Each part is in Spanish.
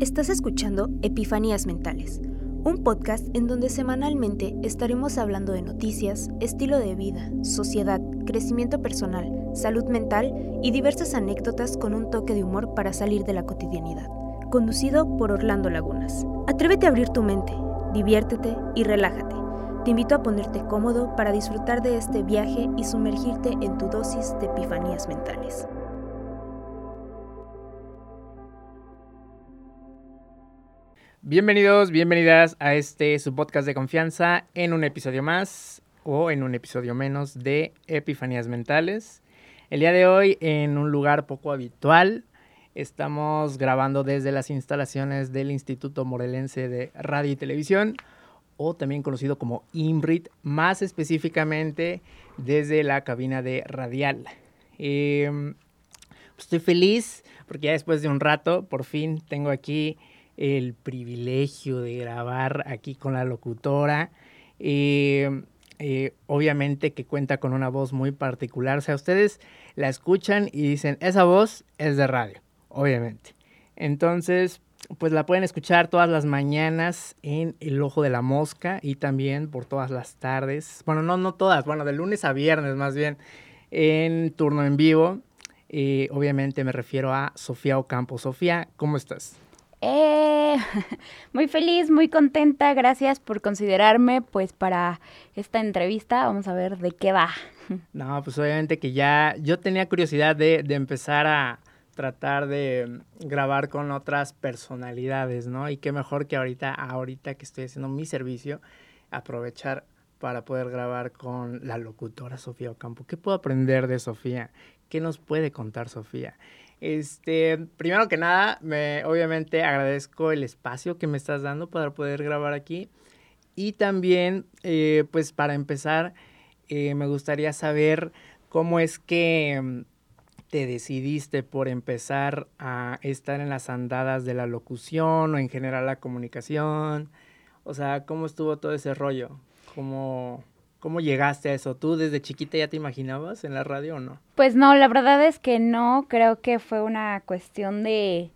Estás escuchando Epifanías Mentales, un podcast en donde semanalmente estaremos hablando de noticias, estilo de vida, sociedad, crecimiento personal, salud mental y diversas anécdotas con un toque de humor para salir de la cotidianidad. Conducido por Orlando Lagunas. Atrévete a abrir tu mente, diviértete y relájate. Te invito a ponerte cómodo para disfrutar de este viaje y sumergirte en tu dosis de epifanías mentales. Bienvenidos, bienvenidas a este su podcast de confianza en un episodio más o en un episodio menos de Epifanías Mentales. El día de hoy en un lugar poco habitual estamos grabando desde las instalaciones del Instituto Morelense de Radio y Televisión o también conocido como IMRIT, más específicamente desde la cabina de Radial. Em, estoy feliz porque ya después de un rato por fin tengo aquí el privilegio de grabar aquí con la locutora. Eh, eh, obviamente que cuenta con una voz muy particular. O sea, ustedes la escuchan y dicen, esa voz es de radio, obviamente. Entonces, pues la pueden escuchar todas las mañanas en El Ojo de la Mosca y también por todas las tardes. Bueno, no, no todas, bueno, de lunes a viernes más bien, en turno en vivo. Eh, obviamente me refiero a Sofía Ocampo. Sofía, ¿cómo estás? Eh, muy feliz, muy contenta. Gracias por considerarme, pues, para esta entrevista. Vamos a ver de qué va. No, pues obviamente que ya yo tenía curiosidad de, de empezar a tratar de grabar con otras personalidades, ¿no? Y qué mejor que ahorita, ahorita que estoy haciendo mi servicio, aprovechar para poder grabar con la locutora Sofía Ocampo. ¿Qué puedo aprender de Sofía? ¿Qué nos puede contar Sofía? Este, primero que nada, me, obviamente agradezco el espacio que me estás dando para poder grabar aquí. Y también, eh, pues para empezar, eh, me gustaría saber cómo es que mm, te decidiste por empezar a estar en las andadas de la locución o en general la comunicación. O sea, ¿cómo estuvo todo ese rollo? ¿Cómo, ¿Cómo llegaste a eso? ¿Tú desde chiquita ya te imaginabas en la radio o no? Pues no, la verdad es que no, creo que fue una cuestión de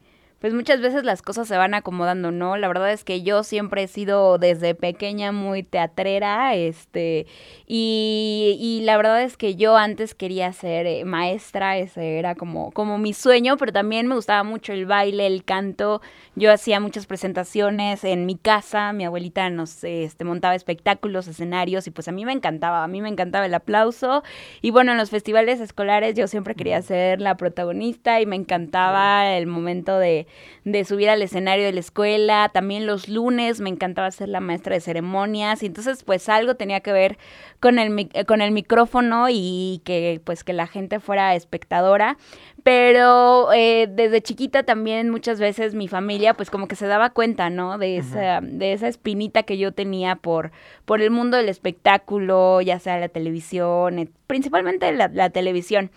pues muchas veces las cosas se van acomodando, ¿no? La verdad es que yo siempre he sido desde pequeña muy teatrera, este, y, y la verdad es que yo antes quería ser eh, maestra, ese era como, como mi sueño, pero también me gustaba mucho el baile, el canto, yo hacía muchas presentaciones en mi casa, mi abuelita nos este, montaba espectáculos, escenarios, y pues a mí me encantaba, a mí me encantaba el aplauso, y bueno, en los festivales escolares yo siempre quería ser la protagonista y me encantaba el momento de de subir al escenario de la escuela, también los lunes me encantaba ser la maestra de ceremonias, y entonces pues algo tenía que ver con el, con el micrófono y que pues que la gente fuera espectadora, pero eh, desde chiquita también muchas veces mi familia pues como que se daba cuenta, ¿no? De esa, de esa espinita que yo tenía por, por el mundo del espectáculo, ya sea la televisión, principalmente la televisión.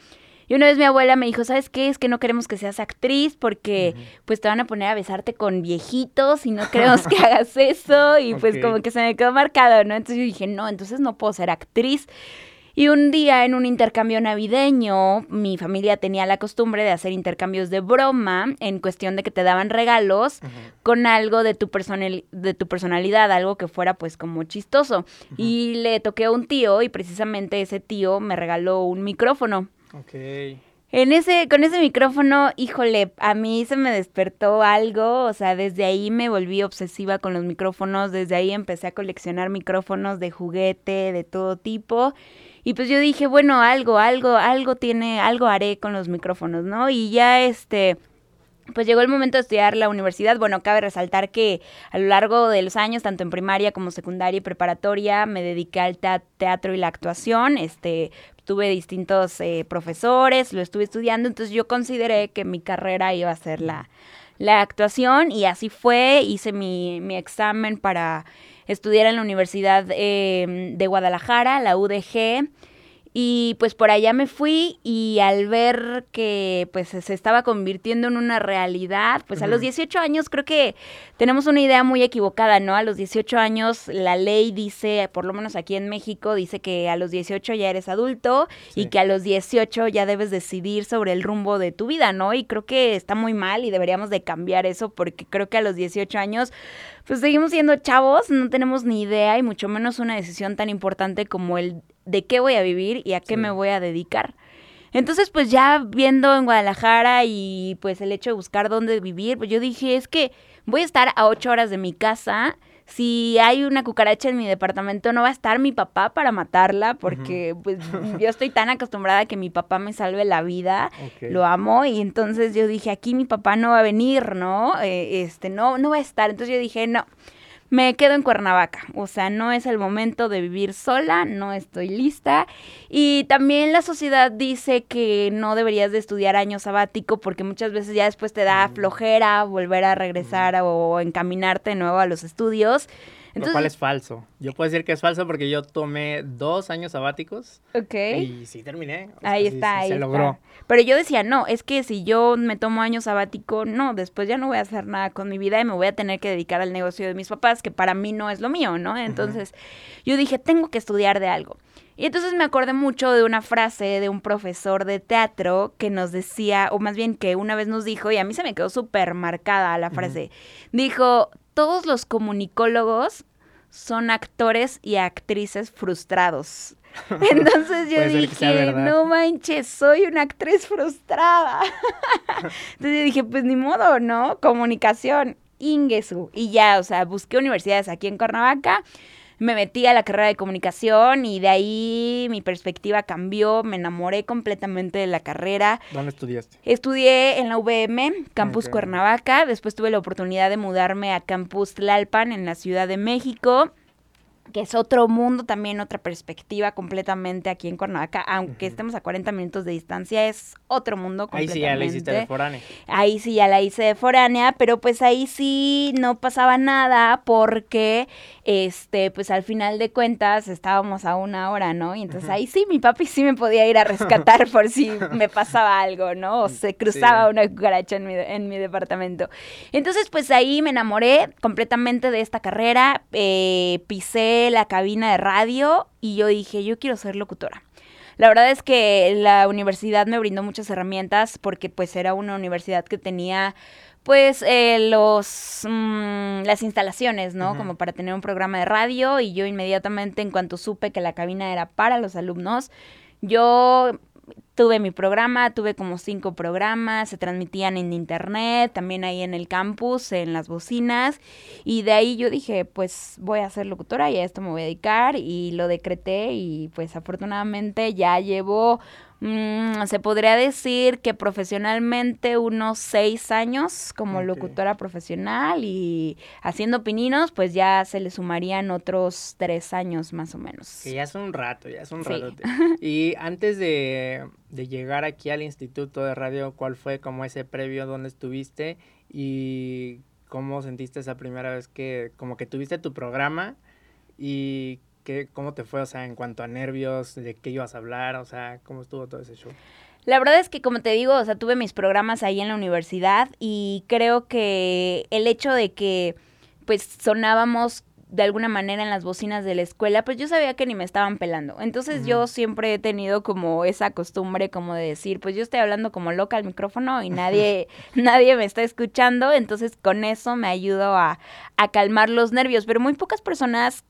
Y una vez mi abuela me dijo, ¿sabes qué? Es que no queremos que seas actriz porque pues te van a poner a besarte con viejitos y no queremos que hagas eso. Y pues como que se me quedó marcado, ¿no? Entonces yo dije, no, entonces no puedo ser actriz. Y un día en un intercambio navideño, mi familia tenía la costumbre de hacer intercambios de broma en cuestión de que te daban regalos con algo de tu, de tu personalidad, algo que fuera pues como chistoso. Y le toqué a un tío y precisamente ese tío me regaló un micrófono. Ok. En ese, con ese micrófono, híjole, a mí se me despertó algo, o sea, desde ahí me volví obsesiva con los micrófonos, desde ahí empecé a coleccionar micrófonos de juguete, de todo tipo, y pues yo dije, bueno, algo, algo, algo tiene, algo haré con los micrófonos, ¿no? Y ya este, pues llegó el momento de estudiar la universidad. Bueno, cabe resaltar que a lo largo de los años, tanto en primaria como secundaria y preparatoria, me dediqué al teatro y la actuación. Este, tuve distintos eh, profesores, lo estuve estudiando, entonces yo consideré que mi carrera iba a ser la, la actuación y así fue. Hice mi, mi examen para estudiar en la Universidad eh, de Guadalajara, la UDG. Y pues por allá me fui y al ver que pues se estaba convirtiendo en una realidad, pues a los 18 años creo que tenemos una idea muy equivocada, ¿no? A los 18 años la ley dice, por lo menos aquí en México, dice que a los 18 ya eres adulto y que a los 18 ya debes decidir sobre el rumbo de tu vida, ¿no? Y creo que está muy mal y deberíamos de cambiar eso porque creo que a los 18 años pues seguimos siendo chavos, no tenemos ni idea y mucho menos una decisión tan importante como el de qué voy a vivir y a qué me voy a dedicar. Entonces, pues ya viendo en Guadalajara y pues el hecho de buscar dónde vivir, pues yo dije, es que voy a estar a ocho horas de mi casa si hay una cucaracha en mi departamento, no va a estar mi papá para matarla, porque pues yo estoy tan acostumbrada a que mi papá me salve la vida, lo amo, y entonces yo dije, aquí mi papá no va a venir, ¿no? Eh, este, no, no va a estar. Entonces yo dije, no, me quedo en Cuernavaca. O sea, no es el momento de vivir sola, no estoy lista. Y también la sociedad dice que no deberías de estudiar año sabático porque muchas veces ya después te da mm. flojera volver a regresar o encaminarte de nuevo a los estudios. Lo cual es falso. Yo puedo decir que es falso porque yo tomé dos años sabáticos. Ok. Y sí terminé. ahí está, ahí se logró. Pero yo decía, no, es que si yo me tomo año sabático, no, después ya no voy a hacer nada con mi vida y me voy a tener que dedicar al negocio de mis papás, que para mí no es lo mío, ¿no? Entonces yo dije, tengo que estudiar de algo. Y entonces me acordé mucho de una frase de un profesor de teatro que nos decía, o más bien que una vez nos dijo, y a mí se me quedó súper marcada la frase, dijo, todos los comunicólogos son actores y actrices frustrados. Entonces yo dije, no manches, soy una actriz frustrada. Entonces yo dije, pues ni modo, ¿no? Comunicación, Ingesu. Y ya, o sea, busqué universidades aquí en Cuernavaca me metí a la carrera de comunicación y de ahí mi perspectiva cambió, me enamoré completamente de la carrera. ¿Dónde estudiaste? Estudié en la UVM, Campus Cuernavaca, después tuve la oportunidad de mudarme a Campus Tlalpan en la Ciudad de México que es otro mundo también, otra perspectiva completamente aquí en Cuernavaca, aunque estemos a 40 minutos de distancia, es otro mundo completamente. Ahí sí ya la hiciste de foránea. Ahí sí ya la hice de foránea, pero pues ahí sí no pasaba nada porque, este, pues al final de cuentas estábamos a una hora, ¿no? Y entonces ahí sí mi papi sí me podía ir a rescatar por si me pasaba algo, ¿no? O se cruzaba una cucaracha en mi, en mi departamento. Entonces pues ahí me enamoré completamente de esta carrera, eh, pisé la cabina de radio y yo dije, yo quiero ser locutora. La verdad es que la universidad me brindó muchas herramientas porque pues era una universidad que tenía pues eh, los mm, las instalaciones, ¿no? Como para tener un programa de radio y yo inmediatamente en cuanto supe que la cabina era para los alumnos, yo tuve mi programa, tuve como cinco programas, se transmitían en internet, también ahí en el campus, en las bocinas, y de ahí yo dije, pues voy a ser locutora y a esto me voy a dedicar, y lo decreté, y pues afortunadamente ya llevo Mm, se podría decir que profesionalmente unos seis años como locutora profesional y haciendo pininos, pues ya se le sumarían otros tres años más o menos. Que ya es un rato, ya es un rato. Y antes de, de, llegar aquí al Instituto de Radio, ¿cuál fue como ese previo donde estuviste y cómo sentiste esa primera vez que como que tuviste tu programa y ¿Cómo te fue, o sea, en cuanto a nervios, de qué ibas a hablar, o sea, cómo estuvo todo ese show? La verdad es que, como te digo, o sea, tuve mis programas ahí en la universidad y creo que el hecho de que, pues, sonábamos de alguna manera en las bocinas de la escuela, pues yo sabía que ni me estaban pelando. Entonces yo siempre he tenido como esa costumbre como de decir, pues yo estoy hablando como loca al micrófono y nadie, nadie me está escuchando, entonces con eso me ayudo a, a calmar los nervios, pero muy pocas personas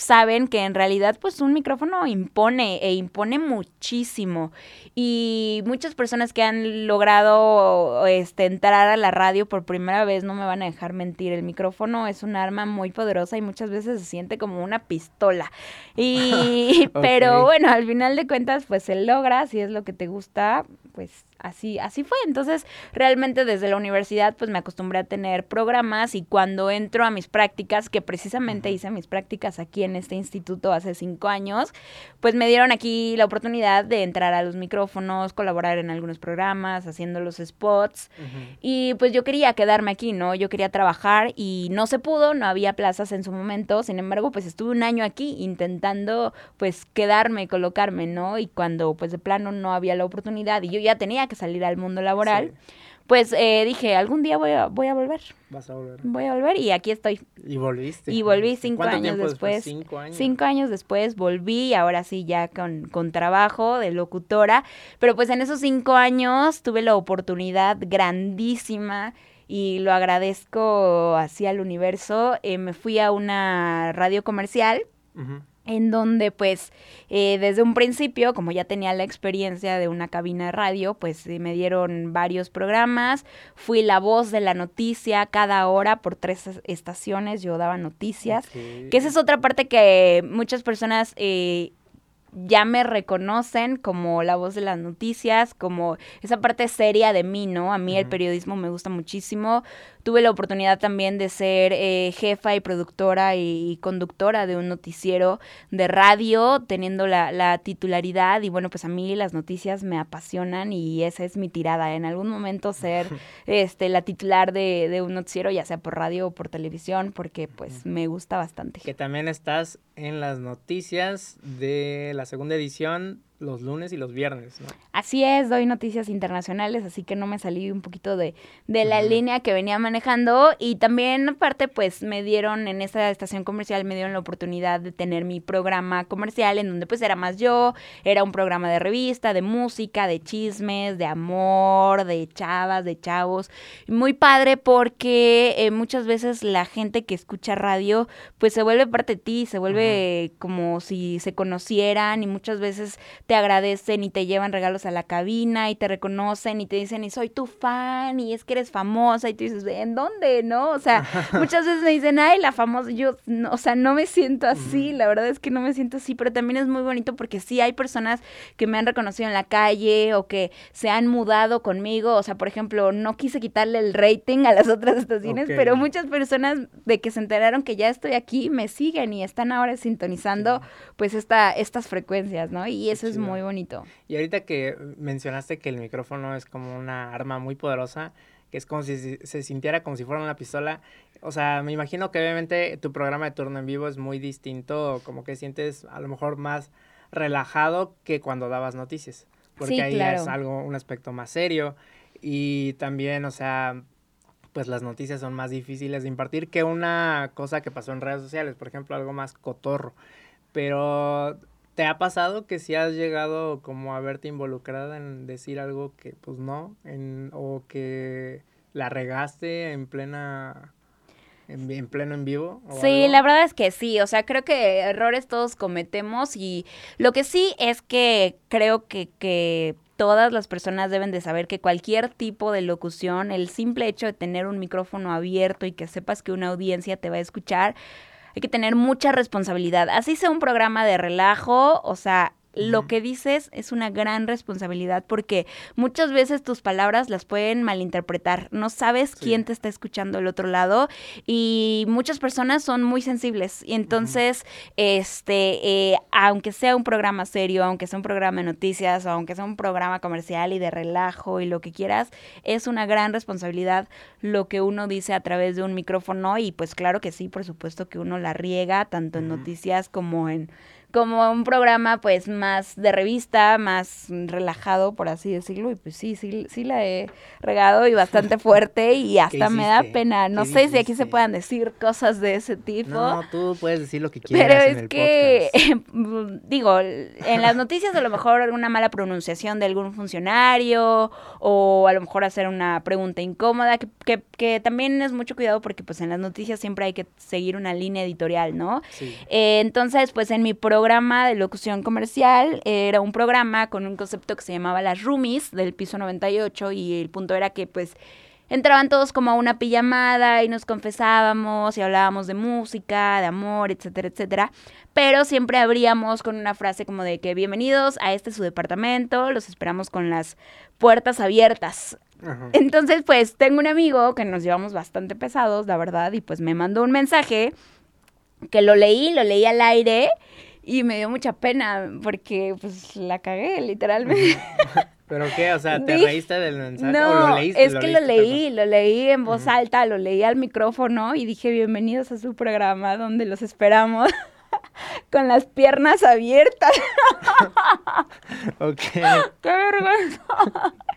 saben que en realidad pues un micrófono impone e impone muchísimo. Y muchas personas que han logrado este entrar a la radio por primera vez no me van a dejar mentir el micrófono es un arma muy poderosa y muchas veces se siente como una pistola. Y pero bueno al final de cuentas pues se logra si es lo que te gusta pues así, así fue. Entonces, realmente desde la universidad, pues me acostumbré a tener programas y cuando entro a mis prácticas, que precisamente hice mis prácticas aquí en este instituto hace cinco años, pues me dieron aquí la oportunidad de entrar a los micrófonos, colaborar en algunos programas, haciendo los spots. Y pues yo quería quedarme aquí, ¿no? Yo quería trabajar y no se pudo, no había plazas en su momento. Sin embargo, pues estuve un año aquí intentando pues quedarme, colocarme, ¿no? Y cuando pues de plano no había la oportunidad y yo ya tenía que salir al mundo laboral, pues eh, dije, algún día voy a, voy a volver. Vas a volver. Voy a volver y aquí estoy. Y volviste. Y volví cinco años después. Cinco años. Cinco años después volví, ahora sí ya con, con trabajo de locutora. Pero pues en esos cinco años tuve la oportunidad grandísima y lo agradezco así al universo. Eh, me fui a una radio comercial en donde pues eh, desde un principio, como ya tenía la experiencia de una cabina de radio, pues eh, me dieron varios programas, fui la voz de la noticia cada hora por tres estaciones, yo daba noticias, que esa es otra parte que muchas personas eh, ya me reconocen como la voz de las noticias, como esa parte seria de mí, ¿no? A mí el periodismo me gusta muchísimo. Tuve la oportunidad también de ser eh, jefa y productora y, conductora de un noticiero de radio, teniendo la, la, titularidad. Y bueno, pues a mí las noticias me apasionan y esa es mi tirada. En algún momento ser este la titular de, de un noticiero, ya sea por radio o por televisión, porque pues me gusta bastante. Que también estás en las noticias de la segunda edición los lunes y los viernes, ¿no? Así es, doy noticias internacionales, así que no me salí un poquito de, de la línea que venía manejando. Y también aparte pues me dieron en esta estación comercial, me dieron la oportunidad de tener mi programa comercial en donde pues era más yo, era un programa de revista, de música, de chismes, de amor, de chavas, de chavos, muy padre porque eh, muchas veces la gente que escucha radio pues se vuelve parte de ti, se vuelve como si se conocieran y muchas veces te agradecen y te llevan regalos a la cabina y te reconocen y te dicen, y soy tu fan y es que eres famosa y tú dices, ¿en dónde? ¿No? O sea, muchas veces me dicen, ay, la famosa, yo, no, o sea, no me siento así, la verdad es que no me siento así, pero también es muy bonito porque sí hay personas que me han reconocido en la calle o que se han mudado conmigo, o sea, por ejemplo, no quise quitarle el rating a las otras estaciones, pero muchas personas de que se enteraron que ya estoy aquí me siguen y están ahora sintonizando pues esta, estas frecuencias, ¿no? Y eso es muy bonito. Y ahorita que mencionaste que el micrófono es como una arma muy poderosa, que es como si se sintiera como si fuera una pistola. O sea, me imagino que obviamente tu programa de turno en vivo es muy distinto, como que sientes a lo mejor más relajado que cuando dabas noticias. Porque ahí es algo, un aspecto más serio. Y también, o sea, pues las noticias son más difíciles de impartir que una cosa que pasó en redes sociales, por ejemplo, algo más cotorro. Pero ¿Te ha pasado que si has llegado como a verte involucrada en decir algo que pues no, en, o que la regaste en plena en, pleno en vivo? Sí, la verdad es que sí, o sea, creo que errores todos cometemos y lo que sí es que creo que, que todas las personas deben de saber que cualquier tipo de locución, el simple hecho de tener un micrófono abierto y que sepas que una audiencia te va a escuchar, hay que tener mucha responsabilidad. Así sea un programa de relajo, o sea, lo que dices es una gran responsabilidad porque muchas veces tus palabras las pueden malinterpretar. No sabes quién te está escuchando del otro lado y muchas personas son muy sensibles. Y entonces, este, eh, aunque sea un programa serio, aunque sea un programa de noticias, o aunque sea un programa comercial y de relajo y lo que quieras, es una gran responsabilidad lo que uno dice a través de un micrófono y pues claro que sí, por supuesto que uno la riega tanto en noticias como en como un programa pues más de revista, más relajado, por así decirlo, y pues sí, sí, sí la he regado y bastante fuerte y hasta me da pena. No sé si aquí se puedan decir cosas de ese tipo. No, tú puedes decir lo que quieras. Pero es que, digo, en las noticias a lo mejor una mala pronunciación de algún funcionario o a lo mejor hacer una pregunta incómoda, que, que, que también es mucho cuidado porque pues en las noticias siempre hay que seguir una línea editorial, ¿no? Sí. Eh, entonces, pues en mi programa programa de locución comercial. Era un programa con un concepto que se llamaba Las Roomies del piso 98 y el punto era que pues entraban todos como a una pijamada y nos confesábamos y hablábamos de música, de amor, etcétera, etcétera. Pero siempre abríamos con una frase como de que bienvenidos a este su departamento, los esperamos con las puertas abiertas. Entonces, pues tengo un amigo que nos llevamos bastante pesados, la verdad, y pues me mandó un mensaje que lo leí, lo leí al aire y me dio mucha pena porque pues la cagué literalmente. ¿Pero qué? O sea, ¿te reíste del mensaje? No, ¿o lo leíste, es que lo, leí, lo leí en voz alta, lo leí al micrófono y dije, bienvenidos a su programa donde los esperamos con las piernas abiertas. ok. ¡Qué vergüenza!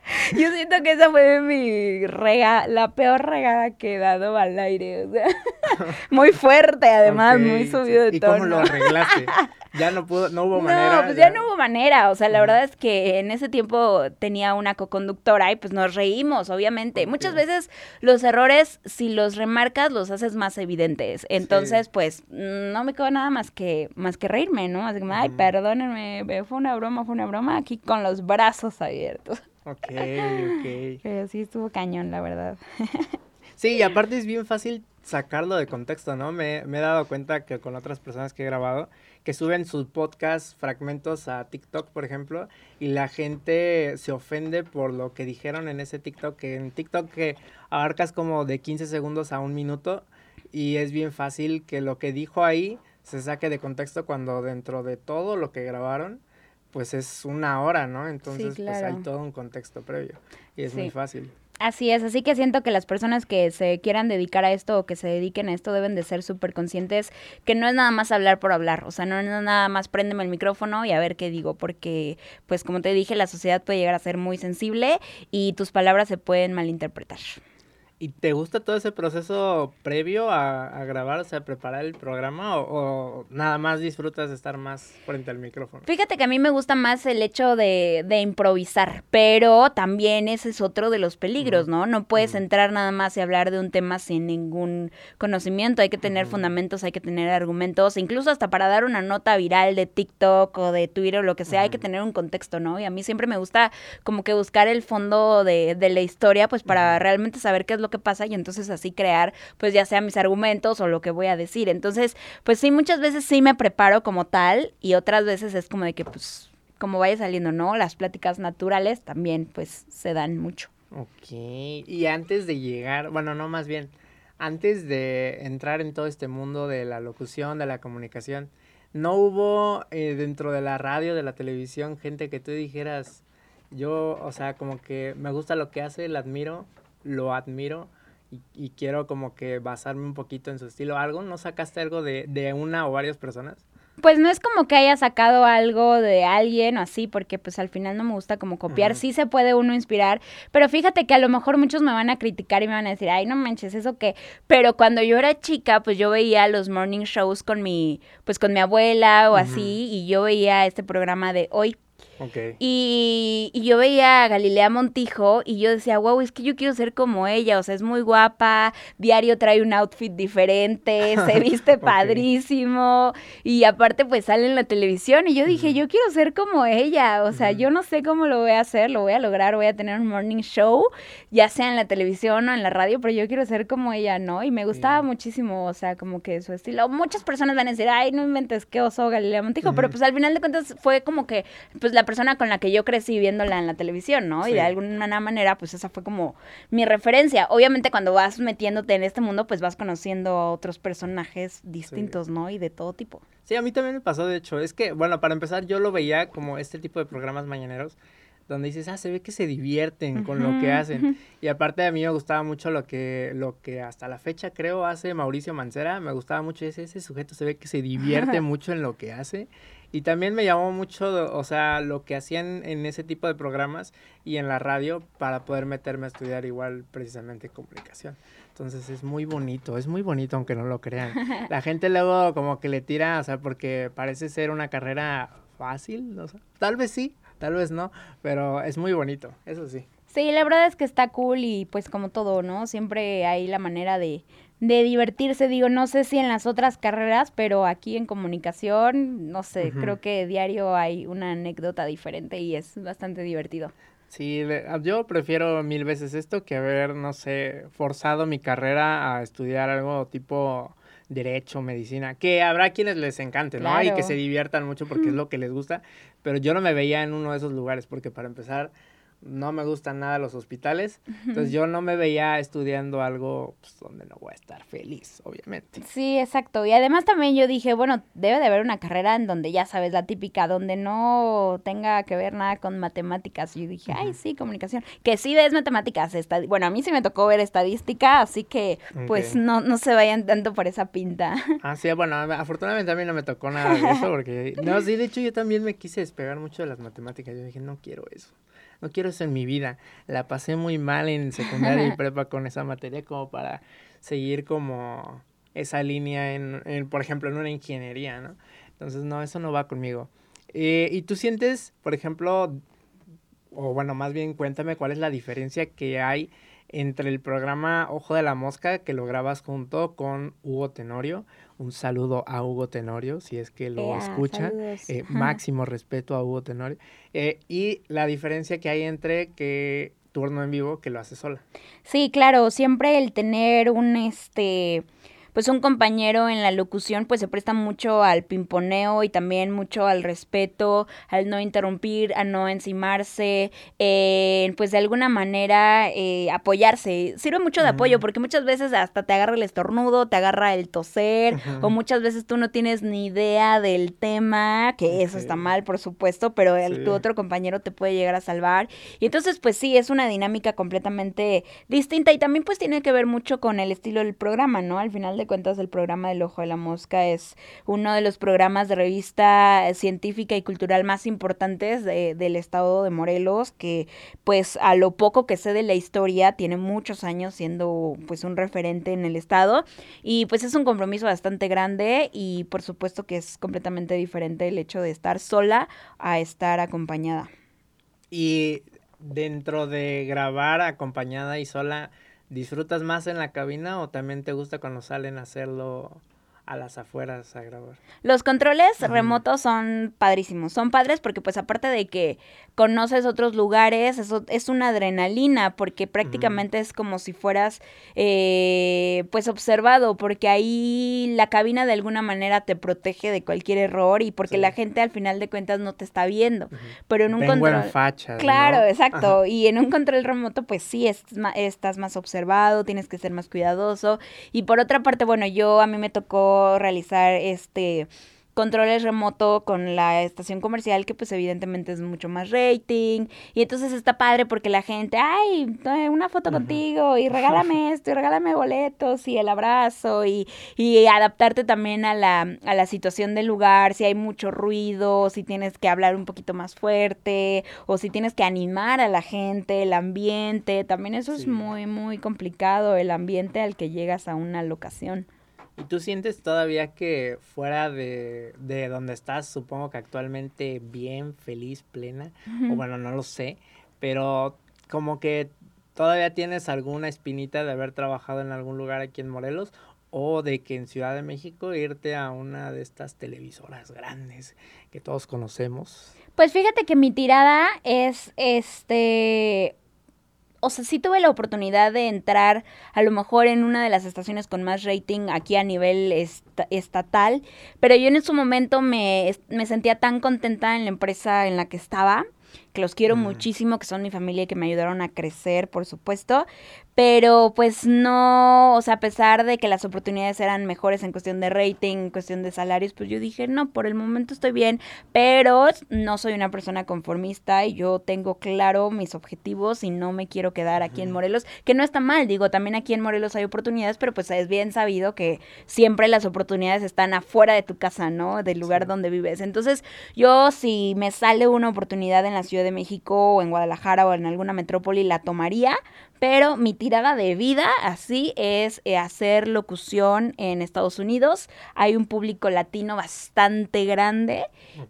Yo siento que esa fue mi rega, la peor regada que he dado al aire. O sea, muy fuerte, además, muy subido de tono. ¿Y cómo lo arreglaste? ya no pudo, no hubo manera. No, pues ya... no hubo manera. O sea, la verdad es que en ese tiempo tenía una coconductora y pues nos reímos, obviamente. Muchas veces los errores, si los remarcas, los haces más evidentes. Entonces, pues, no me quedó nada más que, más que reírme, ¿no? Así que, ay, perdónenme, fue una broma, fue una broma, aquí con los brazos abiertos. Ok, ok. Pero sí estuvo cañón, la verdad. Sí, y aparte es bien fácil sacarlo de contexto, ¿no? Me, me, he dado cuenta que con otras personas que he grabado, que suben sus podcast fragmentos a TikTok, por ejemplo, y la gente se ofende por lo que dijeron en ese TikTok, que en TikTok que abarcas como de 15 segundos a un minuto y es bien fácil que lo que dijo ahí se saque de contexto cuando dentro de todo lo que grabaron, pues es una hora, ¿no? Entonces, pues hay todo un contexto previo y es muy fácil. Así es, así que siento que las personas que se quieran dedicar a esto o que se dediquen a esto deben de ser súper conscientes que no es nada más hablar por hablar, o sea, no es nada más préndeme el micrófono y a ver qué digo, porque pues como te dije, la sociedad puede llegar a ser muy sensible y tus palabras se pueden malinterpretar. ¿Y te gusta todo ese proceso previo a, grabar, o sea, preparar el programa o, nada más disfrutas de estar más frente al micrófono? Fíjate que a mí me gusta más el hecho de, improvisar, pero también ese es otro de los peligros, ¿no? No puedes entrar nada más y hablar de un tema sin ningún conocimiento, hay que tener fundamentos, hay que tener argumentos, incluso hasta para dar una nota viral de TikTok o de Twitter o lo que sea, hay que tener un contexto, ¿no? Y a mí siempre me gusta como que buscar el fondo de, de la historia, pues para realmente saber qué es lo que pasa y entonces así crear, pues ya sea mis argumentos o lo que voy a decir. Entonces, pues sí, muchas veces sí me preparo como tal y otras veces es como de que, pues, como vaya saliendo, ¿no? Las pláticas naturales también, pues, se dan mucho. Ok, y antes de llegar, bueno, no, más bien, antes de entrar en todo este mundo de la locución, de la comunicación, ¿no hubo eh, dentro de la radio, de la televisión, gente que tú dijeras, yo, o sea, como que me gusta lo que hace, la admiro, lo admiro y, quiero como que basarme un poquito en su estilo. ¿Algo? ¿No sacaste algo de, de una o varias personas? Pues no es como que haya sacado algo de alguien o así, porque pues al final no me gusta como copiar. Sí se puede uno inspirar, pero fíjate que a lo mejor muchos me van a criticar y me van a decir, ay, no manches, eso qué. Pero cuando yo era chica, pues yo veía los morning shows con mi, pues con mi abuela o así, y yo veía este programa de hoy y, yo veía a Galilea Montijo y yo decía, wow, es que yo quiero ser como ella, o sea, es muy guapa, diario trae un outfit diferente, se viste padrísimo y aparte pues sale en la televisión y yo dije, yo quiero ser como ella, o sea, yo no sé cómo lo voy a hacer, lo voy a lograr, voy a tener un morning show, ya sea en la televisión o en la radio, pero yo quiero ser como ella, ¿no? Y me gustaba muchísimo, o sea, como que su estilo. Muchas personas van a decir, ay, no inventes qué oso Galilea Montijo, pero pues al final de cuentas fue como que pues la persona con la que yo crecí viéndola en la televisión, ¿no? Y de alguna manera, pues esa fue como mi referencia. Obviamente cuando vas metiéndote en este mundo, pues vas conociendo a otros personajes distintos, ¿no? Y de todo tipo. Sí, a mí también me pasó, de hecho. Es que, bueno, para empezar, yo lo veía como este tipo de programas mañaneros donde dices, ah, se ve que se divierten con lo que hacen. Y aparte a mí me gustaba mucho lo que, lo que hasta la fecha creo hace Mauricio Mancera, me gustaba mucho ese, ese sujeto, se ve que se divierte mucho en lo que hace. Y también me llamó mucho, o sea, lo que hacían en ese tipo de programas y en la radio para poder meterme a estudiar igual precisamente comunicación. Entonces es muy bonito, es muy bonito aunque no lo crean. La gente luego como que le tira, o sea, porque parece ser una carrera fácil, o sea, tal vez sí, tal vez no, pero es muy bonito, eso sí. Sí, la verdad es que está cool y pues como todo, ¿no? Siempre hay la manera de, de divertirse. Digo, no sé si en las otras carreras, pero aquí en comunicación, no sé, creo que diario hay una anécdota diferente y es bastante divertido. Sí, ah, yo prefiero mil veces esto que haber, no sé, forzado mi carrera a estudiar algo tipo derecho, medicina, que habrá quienes les encante, ¿no? Y que se diviertan mucho porque es lo que les gusta, pero yo no me veía en uno de esos lugares porque para empezar no me gustan nada los hospitales, entonces yo no me veía estudiando algo pues, donde no voy a estar feliz, obviamente. Sí, exacto. Y además también yo dije, bueno, debe de haber una carrera en donde ya sabes, la típica, donde no tenga que ver nada con matemáticas. Y yo dije, ay, sí, comunicación. Que sí ves matemáticas. bueno, a mí sí me tocó ver estadística, así que pues no, no se vayan tanto por esa pinta. Ah, sí, bueno, afortunadamente a mí no me tocó nada de eso porque, no, sí, de hecho yo también me quise despegar mucho de las matemáticas. Yo dije, no quiero eso, no quiero eso en mi vida. La pasé muy mal en secundaria y prepa con esa materia como para seguir como esa línea en, en, por ejemplo, en una ingeniería, ¿no? Entonces, no, eso no va conmigo. Eh, ¿Y tú sientes, por ejemplo, o bueno, más bien cuéntame cuál es la diferencia que hay entre el programa Ojo de la Mosca que lo grabas junto con Hugo Tenorio. Un saludo a Hugo Tenorio, si es que lo Ea, escucha. Eh, máximo respeto a Hugo Tenorio. Eh, y la diferencia que hay entre que turno en vivo que lo hace sola. Sí, claro, siempre el tener un este pues un compañero en la locución pues se presta mucho al pimponeo y también mucho al respeto, al no interrumpir, a no encimarse, eh, pues de alguna manera eh, apoyarse. Sirve mucho de apoyo Mm. porque muchas veces hasta te agarra el estornudo, te agarra el toser o muchas veces tú no tienes ni idea del tema, que eso está mal por supuesto, pero el, Sí. tu otro compañero te puede llegar a salvar. Y entonces, pues sí, es una dinámica completamente distinta y también pues tiene que ver mucho con el estilo del programa, ¿no? Al final de cuentas, el programa del Ojo de la Mosca es uno de los programas de revista científica y cultural más importantes de- del estado de Morelos, que pues a lo poco que sé de la historia, tiene muchos años siendo pues un referente en el estado y pues es un compromiso bastante grande y por supuesto que es completamente diferente el hecho de estar sola a estar acompañada. Y dentro de grabar acompañada y sola, ¿disfrutas más en la cabina o también te gusta cuando salen a hacerlo a las afueras a grabar? Los controles remotos son padrísimos, son padres porque pues aparte de que conoces otros lugares, eso es una adrenalina porque prácticamente es como si fueras eh, pues observado porque ahí la cabina de alguna manera te protege de cualquier error y porque Sí. la gente al final de cuentas no te está viendo, pero en un control... en fachas, Claro, ¿no? exacto. Y en un control remoto, pues sí, es estás más observado, tienes que ser más cuidadoso. Y por otra parte, bueno, yo a mí me tocó realizar este controles remoto con la estación comercial que pues evidentemente es mucho más rating. Y entonces está padre porque la gente ay una foto contigo y regálame esto y regálame boletos y el abrazo y, y adaptarte también a la, a la situación del lugar, si hay mucho ruido, si tienes que hablar un poquito más fuerte o si tienes que animar a la gente, el ambiente, también eso es muy, muy complicado, el ambiente al que llegas a una locación. ¿Y tú sientes todavía que fuera de, de donde estás, supongo que actualmente bien, feliz, plena? O bueno, no lo sé, pero como que todavía tienes alguna espinita de haber trabajado en algún lugar aquí en Morelos o de que en Ciudad de México irte a una de estas televisoras grandes que todos conocemos. Pues fíjate que mi tirada es este. O sea, sí tuve la oportunidad de entrar a lo mejor en una de las estaciones con más rating aquí a nivel esta- estatal, pero yo en su momento me, me sentía tan contenta en la empresa en la que estaba, que los quiero Mm. muchísimo, que son mi familia y que me ayudaron a crecer, por supuesto, pero pues no, o sea, a pesar de que las oportunidades eran mejores en cuestión de rating, en cuestión de salarios, pues yo dije, no, por el momento estoy bien, pero no soy una persona conformista y yo tengo claro mis objetivos y no me quiero quedar aquí en. Morelos, que no está mal, digo, también aquí en Morelos hay oportunidades, pero pues es bien sabido que siempre las oportunidades están afuera de tu casa, ¿no? Del lugar Sí. donde vives. Entonces, yo si me sale una oportunidad en la Ciudad de México o en Guadalajara o en alguna metrópoli, la tomaría, pero mi tirada de vida así es eh, hacer locución en Estados Unidos. Hay un público latino bastante grande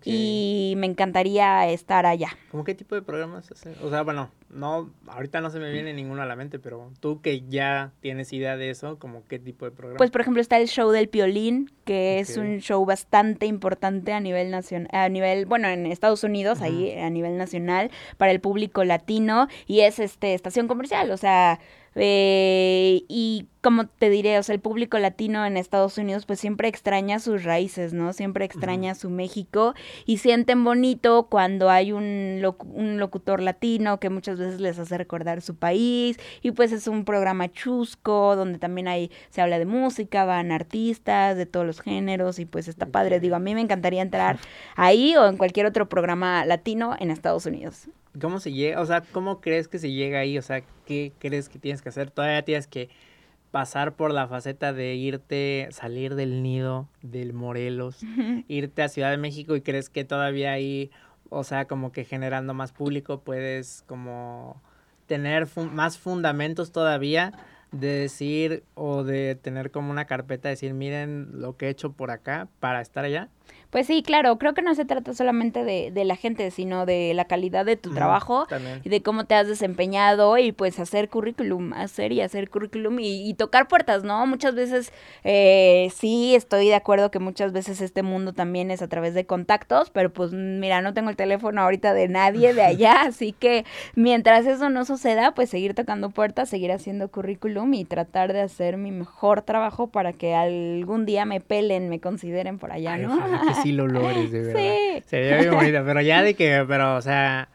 y me encantaría estar allá. ¿Cómo qué tipo de programas hacen? O sea, bueno, no, ahorita no se me viene ninguno a la mente, pero tú que ya tienes idea de eso, como qué tipo de programa. Pues por ejemplo está el show del Piolín, que es un show bastante importante a nivel nacional, a nivel, bueno, en Estados Unidos, ahí a nivel nacional, para el público latino, y es este estación comercial, o sea, eh, y como te diré, o sea, el público latino en Estados Unidos pues siempre extraña sus raíces, ¿no? Siempre extraña su México y sienten bonito cuando hay un, un locutor latino que muchas veces les hace recordar su país y pues es un programa chusco donde también hay, se habla de música, van artistas de todos los géneros y pues está padre. Digo, a mí me encantaría entrar ahí o en cualquier otro programa latino en Estados Unidos. ¿Cómo se llega? O sea, ¿cómo crees que se llega ahí? O sea, ¿qué crees que tienes que hacer? Todavía tienes que pasar por la faceta de irte, salir del nido del Morelos, irte a Ciudad de México y crees que todavía ahí, o sea, como que generando más público puedes como tener más fundamentos todavía de decir o de tener como una carpeta, decir, miren lo que he hecho por acá para estar allá. Pues sí, claro, creo que no se trata solamente de, de la gente, sino de la calidad de tu trabajo y de cómo te has desempeñado y pues hacer currículum, hacer y hacer currículum y, tocar puertas, ¿no? Muchas veces eh, sí estoy de acuerdo que muchas veces este mundo también es a través de contactos, pero pues mira, no tengo el teléfono ahorita de nadie de allá, así que mientras eso no suceda, pues seguir tocando puertas, seguir haciendo currículum y tratar de hacer mi mejor trabajo para que algún día me pelen, me consideren por allá, ¿no? Sí lo logres, de verdad. Sí. Sería bien bonito, pero ya de que, pero, o sea,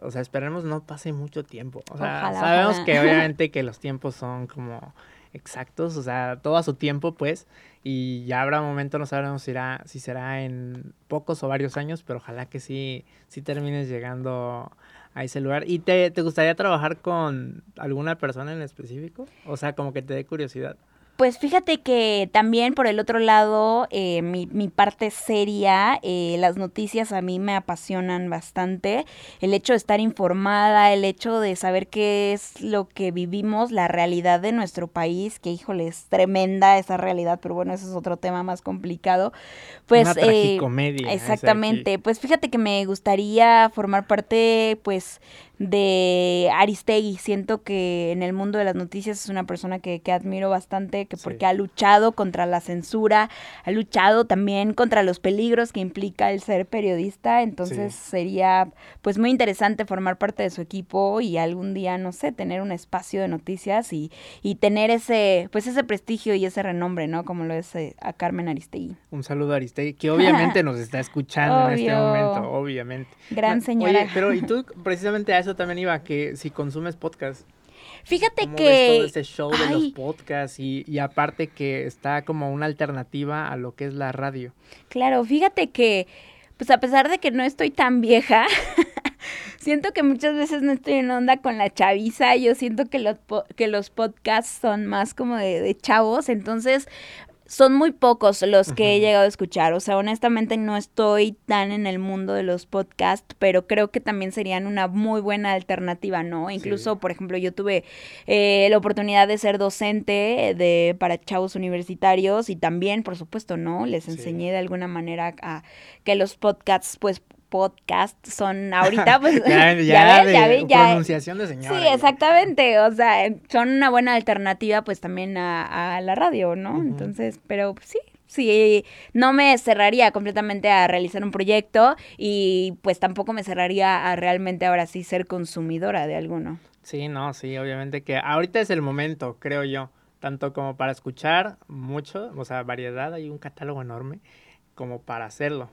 o sea, esperemos no pase mucho tiempo. O sea, sabemos que obviamente que los tiempos son como exactos, o sea, todo a su tiempo, pues, y ya habrá un momento, no sabremos si será, si será en pocos o varios años, pero ojalá que sí, sí termines llegando a ese lugar. ¿Y te, te gustaría trabajar con alguna persona en específico? O sea, como que te dé curiosidad. Pues fíjate que también por el otro lado, eh, mi, mi, parte seria, eh, las noticias a mí me apasionan bastante. El hecho de estar informada, el hecho de saber qué es lo que vivimos, la realidad de nuestro país, que híjole, es tremenda esa realidad, pero bueno, ese es otro tema más complicado. Pues, Una eh, tragicomedia. Exactamente. Pues fíjate que me gustaría formar parte, pues, de Aristegui. Siento que en el mundo de las noticias es una persona que, que admiro bastante, que porque ha luchado contra la censura, ha luchado también contra los peligros que implica el ser periodista. Entonces sería pues muy interesante formar parte de su equipo y algún día, no sé, tener un espacio de noticias y, y tener ese, pues ese prestigio y ese renombre, ¿no? Como lo es eh, a Carmen Aristegui. Un saludo a Aristegui, que obviamente nos está escuchando en este momento, obviamente. Gran señora. Oye, pero y tú precisamente a eso también iba, que si consumes podcast. Fíjate ¿cómo que... Ves todo ese show de los podcasts y, y aparte que está como una alternativa a lo que es la radio. Claro, fíjate que, pues a pesar de que no estoy tan vieja, siento que muchas veces no estoy en onda con la chaviza, yo siento que los, que los podcasts son más como de, de chavos, entonces son muy pocos los que he llegado a escuchar. O sea, honestamente no estoy tan en el mundo de los podcasts, pero creo que también serían una muy buena alternativa, ¿no? Incluso, por ejemplo, yo tuve eh, la oportunidad de ser docente de para chavos universitarios y también, por supuesto, ¿no? Les enseñé de alguna manera a que los podcasts, pues, podcast son ahorita, pues ya, ya, ves, ya, ves, ya pronunciación de señora. Sí, exactamente, o sea, son una buena alternativa pues también a, la radio, ¿no? Entonces, pero sí, sí, no me cerraría completamente a realizar un proyecto y pues tampoco me cerraría a realmente ahora sí ser consumidora de alguno. Sí, no, sí, obviamente que ahorita es el momento, creo yo, tanto como para escuchar mucho, o sea, variedad, hay un catálogo enorme, como para hacerlo.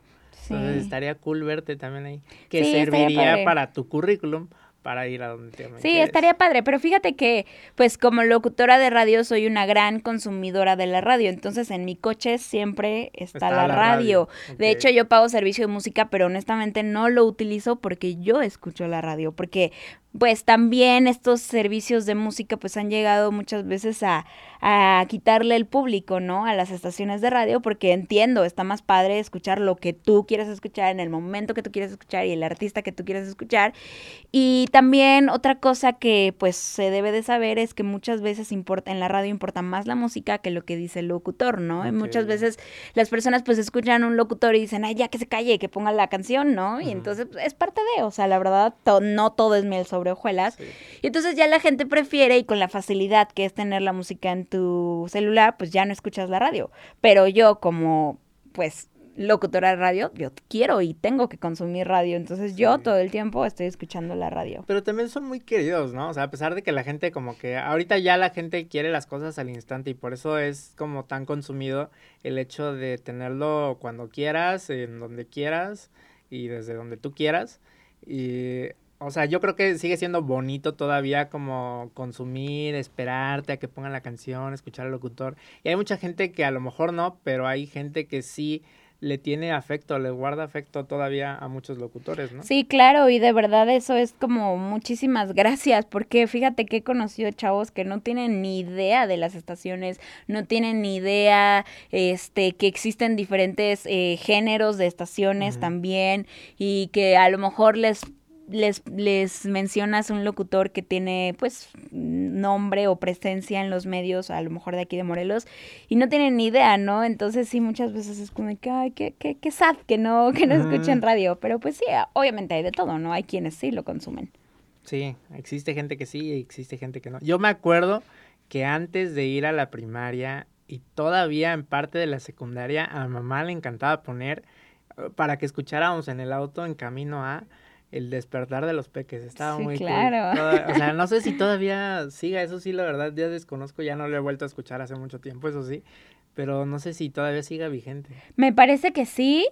Entonces estaría cool verte también ahí. Que serviría para tu currículum para ir a donde te Sí, estaría padre, pero fíjate que, pues como locutora de radio, soy una gran consumidora de la radio, entonces en mi coche siempre está, la, radio. De hecho, yo pago servicio de música, pero honestamente no lo utilizo porque yo escucho la radio, porque pues también estos servicios de música pues han llegado muchas veces a, a, quitarle el público, ¿no? A las estaciones de radio, porque entiendo, está más padre escuchar lo que tú quieres escuchar en el momento que tú quieres escuchar y el artista que tú quieres escuchar. Y también otra cosa que pues se debe de saber es que muchas veces importa, en la radio importa más la música que lo que dice el locutor, ¿no? Y muchas veces las personas pues escuchan un locutor y dicen, ay, ya que se calle, que ponga la canción, ¿no? Y entonces pues, es parte de, o sea, la verdad, no todo es miel sobre sobre hojuelas. Y entonces ya la gente prefiere y con la facilidad que es tener la música en tu celular, pues ya no escuchas la radio. Pero yo como pues locutora de radio, yo quiero y tengo que consumir radio, entonces yo todo el tiempo estoy escuchando la radio. Pero también son muy queridos, ¿no? O sea, a pesar de que la gente como que ahorita ya la gente quiere las cosas al instante y por eso es como tan consumido el hecho de tenerlo cuando quieras, en donde quieras y desde donde tú quieras. Y o sea, yo creo que sigue siendo bonito todavía como consumir, esperarte a que pongan la canción, escuchar al locutor. Y hay mucha gente que a lo mejor no, pero hay gente que sí le tiene afecto, le guarda afecto todavía a muchos locutores, ¿no? Sí, claro, y de verdad eso es como muchísimas gracias, porque fíjate que he conocido chavos que no tienen ni idea de las estaciones, no tienen ni idea este que existen diferentes eh, géneros de estaciones también y que a lo mejor les les, les mencionas un locutor que tiene pues nombre o presencia en los medios, a lo mejor de aquí de Morelos, y no tienen ni idea, ¿no? Entonces sí, muchas veces es como que, ay, qué, qué, qué sad que no, que no escuchen radio, pero pues sí, obviamente hay de todo, ¿no? Hay quienes sí lo consumen. Sí, existe gente que sí y existe gente que no. Yo me acuerdo que antes de ir a la primaria y todavía en parte de la secundaria, a mamá le encantaba poner eh, para que escucháramos en el auto en camino a el despertar de los peques. Estaba muy claro. o sea, no sé si todavía siga, eso sí, la verdad, ya desconozco, ya no lo he vuelto a escuchar hace mucho tiempo, eso sí, pero no sé si todavía siga vigente. Me parece que sí,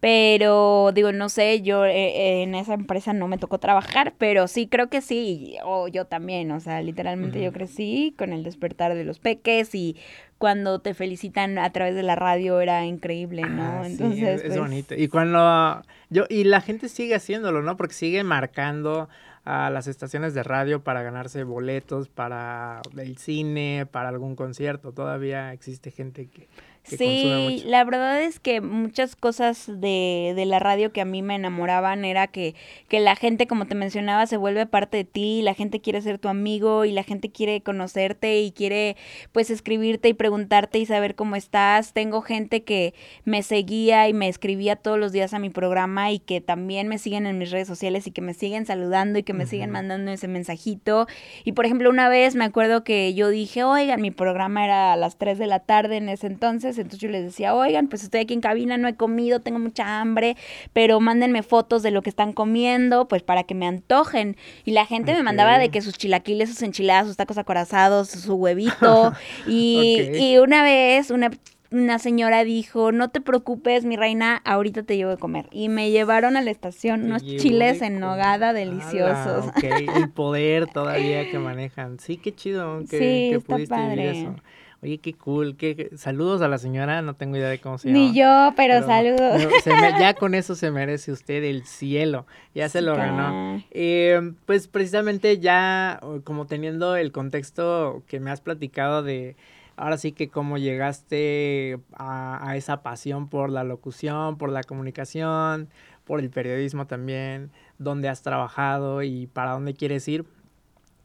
pero digo, no sé, yo eh, en esa empresa no me tocó trabajar, pero sí creo que sí, o yo también, o sea, literalmente yo crecí con el despertar de los peques y cuando te felicitan a través de la radio era increíble, ¿no? Ah, Entonces, es, pues bonito. Y cuando yo y la gente sigue haciéndolo, ¿no? Porque sigue marcando a las estaciones de radio para ganarse boletos para el cine, para algún concierto. Todavía existe gente que sí, la verdad es que muchas cosas de, de, la radio que a mí me enamoraban era que, que la gente, como te mencionaba, se vuelve parte de ti, la gente quiere ser tu amigo y la gente quiere conocerte y quiere pues escribirte y preguntarte y saber cómo estás. Tengo gente que me seguía y me escribía todos los días a mi programa y que también me siguen en mis redes sociales y que me siguen saludando y que me siguen mandando ese mensajito. Y por ejemplo, una vez me acuerdo que yo dije, oigan, mi programa era a las 3 de la tarde en ese entonces, entonces yo les decía, oigan, pues estoy aquí en cabina, no he comido, tengo mucha hambre, pero mándenme fotos de lo que están comiendo, pues para que me antojen. Y la gente me mandaba de que sus chilaquiles, sus enchiladas, sus tacos acorazados, su huevito. y, y una vez, una una señora dijo, no te preocupes, mi reina, ahorita te llevo de comer. Y me llevaron a la estación unos chiles en nogada deliciosos. el poder todavía que manejan. Sí, qué chido que, sí, está padre. eso. Oye, qué cool, qué saludos a la señora, no tengo idea de cómo se llama. Ni yo, pero, saludos. ya con eso se merece usted el cielo, ya se lo ganó. Eh, pues precisamente ya como teniendo el contexto que me has platicado de ahora sí que cómo llegaste a, a, esa pasión por la locución, por la comunicación, por el periodismo también, dónde has trabajado y para dónde quieres ir.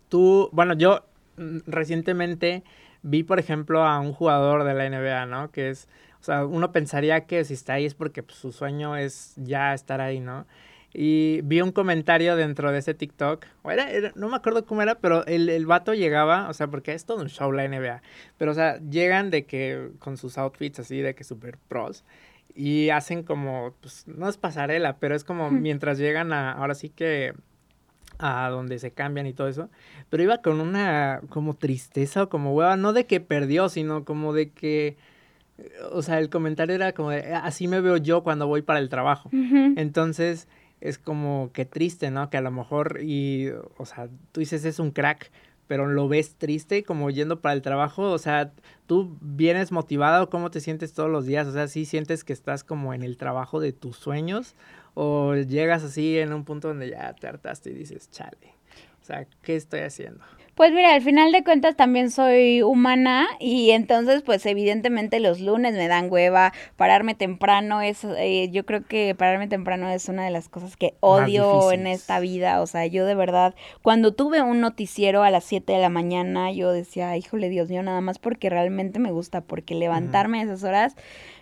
Tú, bueno, yo mm, recientemente vi, por ejemplo, a un jugador de la NBA, ¿no? Que es, o sea, uno pensaría que si está ahí es porque pues, su sueño es ya estar ahí, ¿no? Y vi un comentario dentro de ese TikTok, o era, no me acuerdo cómo era, pero el, el vato llegaba, o sea, porque es todo un show la NBA, pero o sea, llegan de que con sus outfits así, de que super pros, y hacen como, pues no es pasarela, pero es como mientras llegan a, ahora sí que a donde se cambian y todo eso, pero iba con una como tristeza o como hueva, no de que perdió, sino como de que, o sea, el comentario era como de, así me veo yo cuando voy para el trabajo. Entonces, es como que triste, ¿no? Que a lo mejor, y, o sea, tú dices es un crack, pero lo ves triste como yendo para el trabajo, o sea, tú vienes motivado, ¿cómo te sientes todos los días? O sea, ¿sí sientes que estás como en el trabajo de tus sueños? ¿O llegas así en un punto donde ya te hartaste y dices, chale, o sea, ¿qué estoy haciendo? Pues mira, al final de cuentas también soy humana y entonces pues evidentemente los lunes me dan hueva, pararme temprano es, eh, yo creo que pararme temprano es una de las cosas que odio en esta vida, o sea, yo de verdad, cuando tuve un noticiero a las 7 de la mañana, yo decía, híjole Dios mío, nada más porque realmente me gusta, porque levantarme a esas horas,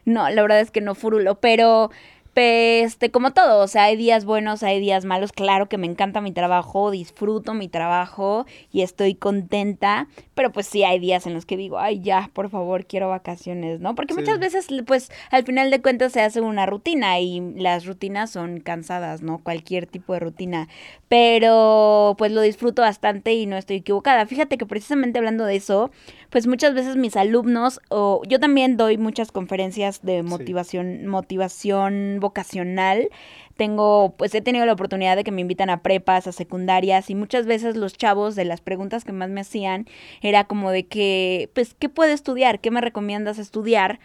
no, la verdad es que no furulo, pero este, como todo, o sea, hay días buenos, hay días malos. Claro que me encanta mi trabajo, disfruto mi trabajo y estoy contenta, pero pues sí hay días en los que digo, ay, ya, por favor, quiero vacaciones, ¿no? Porque muchas veces, pues, al final de cuentas se hace una rutina y las rutinas son cansadas, ¿no? Cualquier tipo de rutina. Pero, pues, lo disfruto bastante y no estoy equivocada. Fíjate que precisamente hablando de eso, pues muchas veces mis alumnos, o yo también doy muchas conferencias de motivación, motivación vocacional. Tengo, pues he tenido la oportunidad de que me invitan a prepas, a secundarias, y muchas veces los chavos de las preguntas que más me hacían era como de que, pues, ¿qué puedo estudiar? ¿Qué me recomiendas estudiar?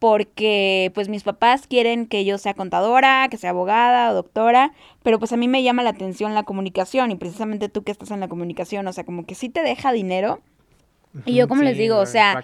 Porque pues mis papás quieren que yo sea contadora, que sea abogada o doctora, pero pues a mí me llama la atención la comunicación y precisamente tú que estás en la comunicación, o sea, como que sí te deja dinero. Y yo como les digo, o sea,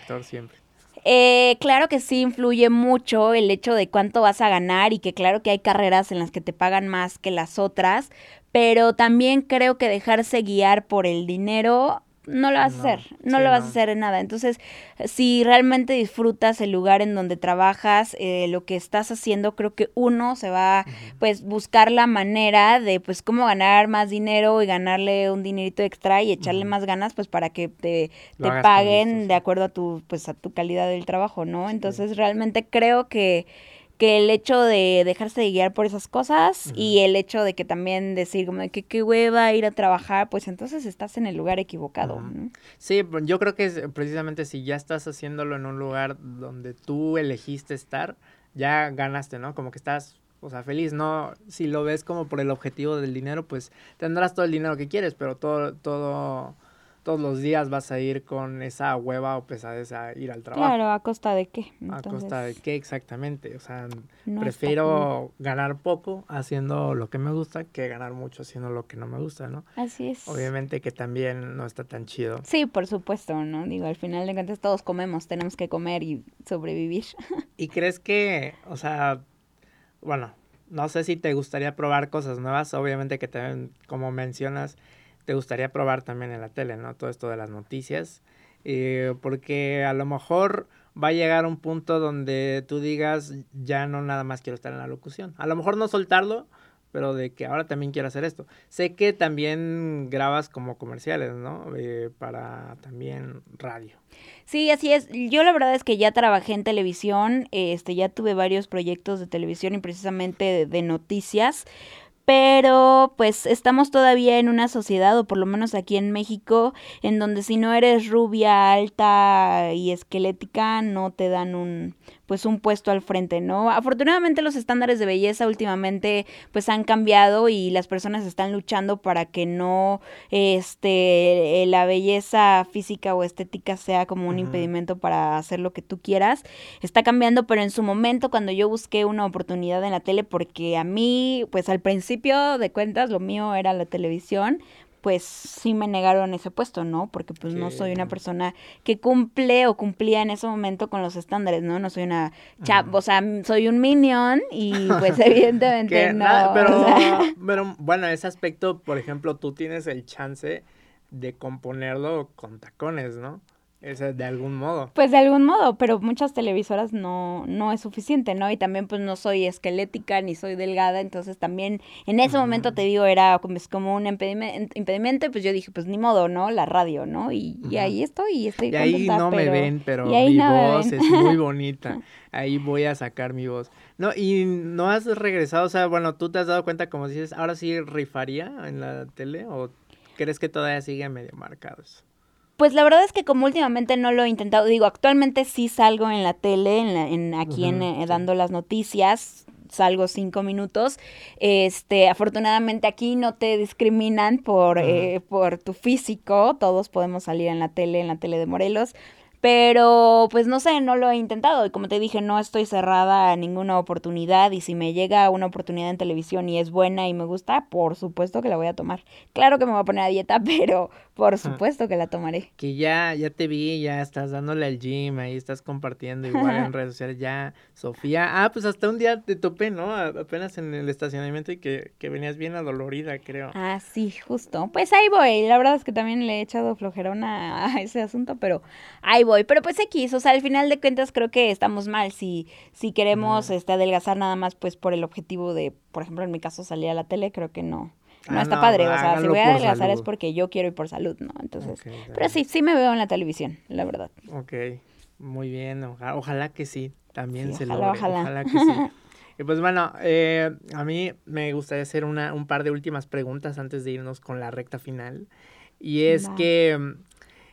eh, claro que sí influye mucho el hecho de cuánto vas a ganar y que claro que hay carreras en las que te pagan más que las otras, pero también creo que dejarse guiar por el dinero no lo vas a hacer, no lo vas a hacer en nada. Entonces, si realmente disfrutas el lugar en donde trabajas, eh, lo que estás haciendo, creo que uno se va, pues, buscar la manera de, pues, cómo ganar más dinero y ganarle un dinerito extra y echarle más ganas, pues, para que te, te paguen de acuerdo a tu, pues, a tu calidad del trabajo, ¿no? Entonces, realmente creo que que el hecho de dejarse de guiar por esas cosas y el hecho de que también decir como de que qué hueva ir a trabajar, pues entonces estás en el lugar equivocado. Sí, yo creo que precisamente si ya estás haciéndolo en un lugar donde tú elegiste estar, ya ganaste, ¿no? Como que estás, o sea, feliz, ¿no? Si lo ves como por el objetivo del dinero, pues tendrás todo el dinero que quieres, pero todo, todo todos los días vas a ir con esa hueva o pesadez a ir al trabajo. Claro, ¿a costa de qué? ¿A costa de qué exactamente? O sea, prefiero ganar poco haciendo lo que me gusta que ganar mucho haciendo lo que no me gusta, ¿no? Así es. Obviamente que también no está tan chido. Sí, por supuesto, ¿no? Digo, al final de cuentas todos comemos, tenemos que comer y sobrevivir. ¿Y crees que, o sea, bueno, no sé si te gustaría probar cosas nuevas, obviamente que también, como mencionas, te gustaría probar también en la tele, ¿no? Todo esto de las noticias. Eh, porque a lo mejor va a llegar un punto donde tú digas, ya no nada más quiero estar en la locución. A lo mejor no soltarlo, pero de que ahora también quiero hacer esto. Sé que también grabas como comerciales, ¿no? Eh, para también radio. Sí, así es. Yo la verdad es que ya trabajé en televisión, este, ya tuve varios proyectos de televisión y precisamente de noticias pero pues estamos todavía en una sociedad, o por lo menos aquí en México, en donde si no eres rubia, alta y esquelética, no te dan un, pues un puesto al frente, ¿no? Afortunadamente los estándares de belleza últimamente pues han cambiado y las personas están luchando para que no este la belleza física o estética sea como un impedimento para hacer lo que tú quieras. Está cambiando, pero en su momento cuando yo busqué una oportunidad en la tele porque a mí pues al principio de cuentas lo mío era la televisión, pues sí me negaron ese puesto, ¿no? Porque pues no soy una persona que cumple o cumplía en ese momento con los estándares, ¿no? No soy una chap, o sea, soy un minion y pues evidentemente no. pero, pero bueno, ese aspecto, por ejemplo, tú tienes el chance de componerlo con tacones, ¿no? Ese, de algún modo. Pues de algún modo, pero muchas televisoras no, no es suficiente, ¿no? Y también pues no soy esquelética ni soy delgada, entonces también en ese momento te digo era como, es como un impedimento, y pues yo dije pues ni modo, ¿no? La radio, ¿no? Y, ahí estoy y estoy Y ahí no me ven, pero mi voz es muy bonita. Ahí voy a sacar mi voz. No, y no has regresado, o sea, bueno, tú te has dado cuenta, como dices, ahora sí rifaría en la tele o crees que todavía sigue medio marcado eso? Pues la verdad es que como últimamente no lo he intentado, digo, actualmente sí salgo en la tele, en, en aquí en, eh, dando las noticias, salgo cinco minutos. Este, afortunadamente aquí no te discriminan por, eh, por tu físico, todos podemos salir en la tele, en la tele de Morelos. Pero, pues no sé, no lo he intentado. Y como te dije, no estoy cerrada a ninguna oportunidad. Y si me llega una oportunidad en televisión y es buena y me gusta, por supuesto que la voy a tomar. Claro que me voy a poner a dieta, pero, Por supuesto que la tomaré. Que ya, ya te vi, ya estás dándole al gym, ahí estás compartiendo igual en redes sociales. Ya, Sofía. Ah, pues hasta un día te topé, ¿no? Apenas en el estacionamiento y que, que venías bien adolorida, creo. Ah, sí, justo. Pues ahí voy. La verdad es que también le he echado flojerona a ese asunto, pero ahí voy. Pero pues X, o sea, al final de cuentas creo que estamos mal si, si queremos este, adelgazar nada más pues por el objetivo de, por ejemplo, en mi caso salir a la tele, creo que no no ah, está padre, o sea, si voy a adelgazar es porque yo quiero y por salud, ¿no? Entonces, pero sí, sí me veo en la televisión, la verdad. Ok, muy bien, ojalá, que sí, también se lo logre, ojalá. que sí. Y pues bueno, eh, a mí me gustaría hacer una, un par de últimas preguntas antes de irnos con la recta final. Y es que,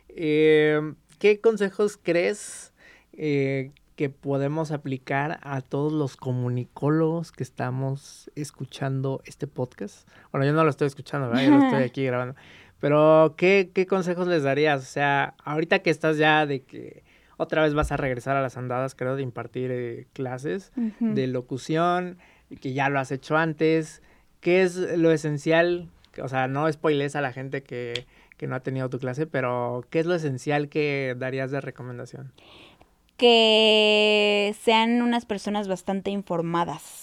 eh, ¿qué consejos crees eh, que podemos aplicar a todos los comunicólogos que estamos escuchando este podcast. Bueno, yo no lo estoy escuchando, ¿verdad? Yo lo estoy aquí grabando. Pero, ¿qué, ¿qué consejos les darías? O sea, ahorita que estás ya de que otra vez vas a regresar a las andadas, creo, de impartir eh, clases de locución, que ya lo has hecho antes, ¿qué es lo esencial? O sea, no spoiles a la gente que, que no ha tenido tu clase, pero ¿qué es lo esencial que darías de recomendación? Que sean unas personas bastante informadas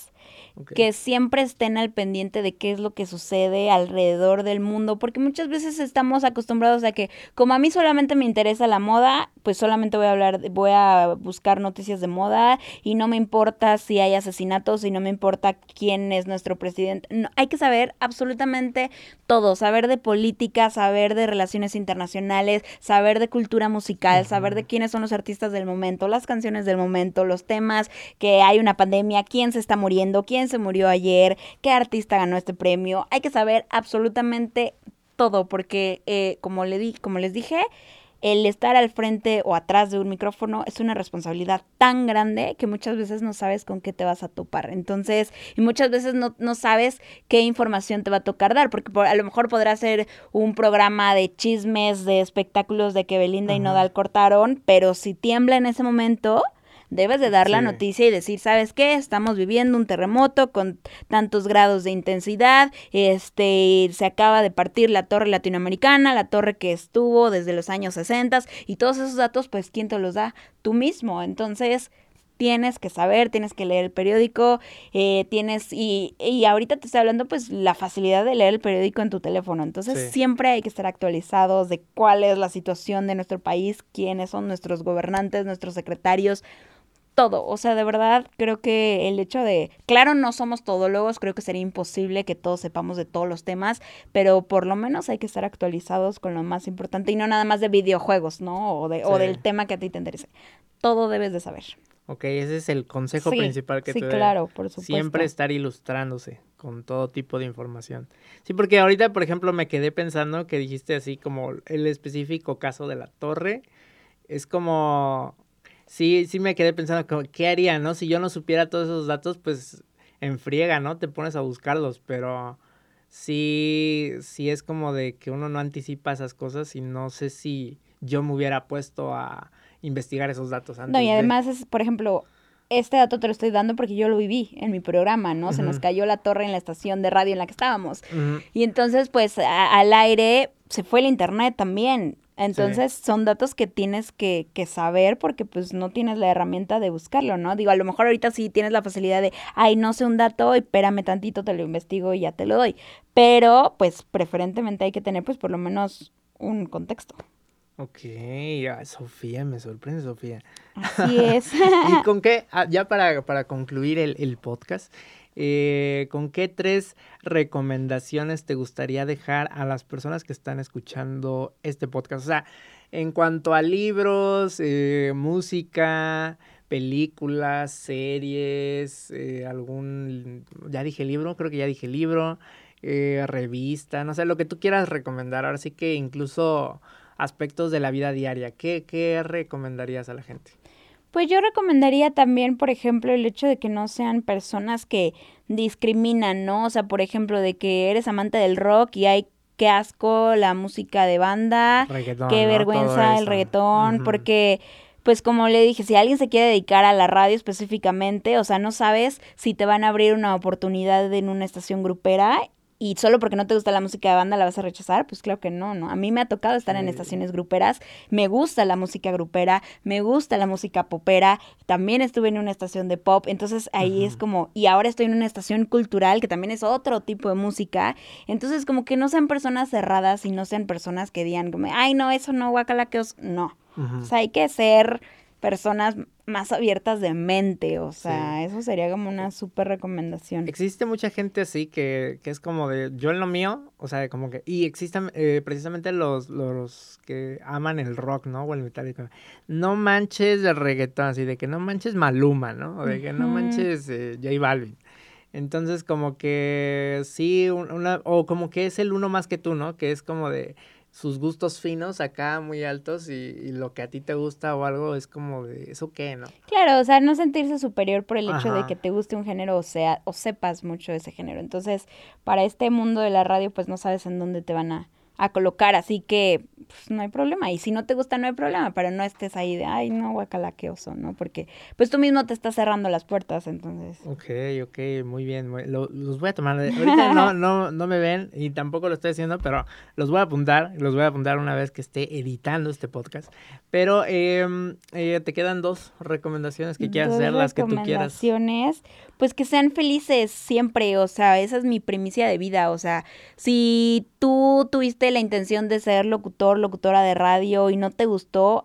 que siempre estén al pendiente de qué es lo que sucede alrededor del mundo, porque muchas veces estamos acostumbrados a que como a mí solamente me interesa la moda, pues solamente voy a hablar, voy a buscar noticias de moda y no me importa si hay asesinatos y no me importa quién es nuestro presidente. No, hay que saber absolutamente todo, saber de política, saber de relaciones internacionales, saber de cultura musical, saber de quiénes son los artistas del momento, las canciones del momento, los temas, que hay una pandemia, quién se está muriendo, quién se murió ayer, qué artista ganó este premio. Hay que saber absolutamente todo, porque eh, como, le di, como les dije, el estar al frente o atrás de un micrófono es una responsabilidad tan grande que muchas veces no sabes con qué te vas a topar. Entonces, y muchas veces no, no sabes qué información te va a tocar dar, porque a lo mejor podrá ser un programa de chismes, de espectáculos de que Belinda y Nodal cortaron, pero si tiembla en ese momento, debes de dar la noticia y decir, ¿sabes qué? Estamos viviendo un terremoto con tantos grados de intensidad, este, se acaba de partir la torre latinoamericana, la torre que estuvo desde los años 60 y todos esos datos, pues, ¿quién te los da? Tú mismo. Entonces, tienes que saber, tienes que leer el periódico, eh, tienes, y, y, ahorita te estoy hablando pues la facilidad de leer el periódico en tu teléfono, entonces siempre hay que estar actualizados de cuál es la situación de nuestro país, quiénes son nuestros gobernantes, nuestros secretarios, todo. O sea, de verdad, creo que el hecho de, claro, no somos todólogos, creo que sería imposible que todos sepamos de todos los temas, pero por lo menos hay que estar actualizados con lo más importante y no nada más de videojuegos, ¿no? O, de, o del tema que a ti te interese. Todo debes de saber. Ok, ese es el consejo principal que sí, claro, por supuesto. Siempre estar ilustrándose con todo tipo de información. Sí, porque ahorita, por ejemplo, me quedé pensando que dijiste así como el específico caso de la torre. Es como, sí, sí me quedé pensando, ¿qué haría, no? Si yo no supiera todos esos datos, pues en friega, ¿no? Te pones a buscarlos, pero sí, sí es como de que uno no anticipa esas cosas y no sé si yo me hubiera puesto a investigar esos datos antes. No, y además es, por ejemplo, este dato te lo estoy dando porque yo lo viví en mi programa, ¿no? Se nos cayó la torre en la estación de radio en la que estábamos. Y entonces, pues, al aire se fue el internet también. Entonces son datos que tienes que, que, saber porque pues no tienes la herramienta de buscarlo, ¿no? Digo, a lo mejor ahorita sí tienes la facilidad de, ay, no sé un dato, espérame tantito, te lo investigo y ya te lo doy. Pero pues preferentemente hay que tener pues por lo menos un contexto. Ok, Sofía, me sorprende Sofía. Así es. ¿Y con qué, ah, ya para, para concluir el, el podcast, eh, ¿con qué tres recomendaciones te gustaría dejar a las personas que están escuchando este podcast? O sea, en cuanto a libros, eh, música, películas, series, eh, algún, ya dije libro, creo que ya dije libro, revista, no sé, lo que tú quieras recomendar. Ahora sí que incluso aspectos de la vida diaria, ¿qué, qué recomendarías a la gente? Pues yo recomendaría también, por ejemplo, el hecho de que no sean personas que discriminan, ¿no? O sea, por ejemplo, de que eres amante del rock y hay qué asco la música de banda, qué vergüenza el reggaetón, porque pues como le dije, si alguien se quiere dedicar a la radio específicamente, o sea, no sabes si te van a abrir una oportunidad en una estación grupera y solo porque no te gusta la música de banda la vas a rechazar, pues claro que no, ¿no? A mí me ha tocado estar en estaciones gruperas, me gusta la música grupera, me gusta la música popera, también estuve en una estación de pop, entonces ahí es como, y ahora estoy en una estación cultural que también es otro tipo de música, entonces como que no sean personas cerradas y no sean personas que digan como, ay no, eso no, guacala que os... No, o sea, hay que ser personas más abiertas de mente, o sea, eso sería como una súper recomendación. Existe mucha gente así que, que, es como de yo en lo mío, o sea, como que, y existen eh, precisamente los, los que aman el rock, ¿no? O el metálico. No manches el reggaetón, así de que no manches Maluma, ¿no? O de que no manches eh, J Balvin. Entonces, como que sí, una, o como que es el uno más que tú, ¿no? Que es como de, sus gustos finos acá muy altos y, lo que a ti te gusta o algo es como de eso qué, ¿no? Claro, o sea, no sentirse superior por el hecho de que te guste un género o sea o sepas mucho de ese género. Entonces, para este mundo de la radio pues no sabes en dónde te van a a colocar, así que pues, no hay problema. Y si no te gusta, no hay problema, pero no estés ahí de, ay, no, guacala, qué oso, ¿no? Porque pues tú mismo te estás cerrando las puertas, entonces. Ok, ok, muy bien. los voy a tomar. Ahorita no, no, no me ven y tampoco lo estoy haciendo, pero los voy a apuntar, los voy a apuntar una vez que esté editando este podcast. Pero em, eh, te quedan dos recomendaciones que quieras hacer, las que tú quieras. Recomendaciones, pues que sean felices siempre, o sea, esa es mi primicia de vida, o sea, si tú tuviste la intención de ser locutor, locutora de radio y no te gustó,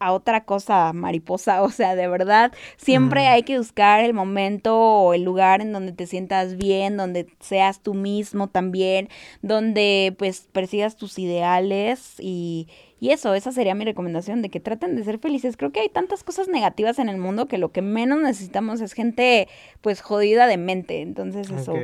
a otra cosa mariposa, o sea, de verdad, siempre hay que buscar el momento o el lugar en donde te sientas bien, donde seas tú mismo también, donde pues persigas tus ideales y, y eso, esa sería mi recomendación, de que traten de ser felices. Creo que hay tantas cosas negativas en el mundo que lo que menos necesitamos es gente pues jodida de mente, entonces eso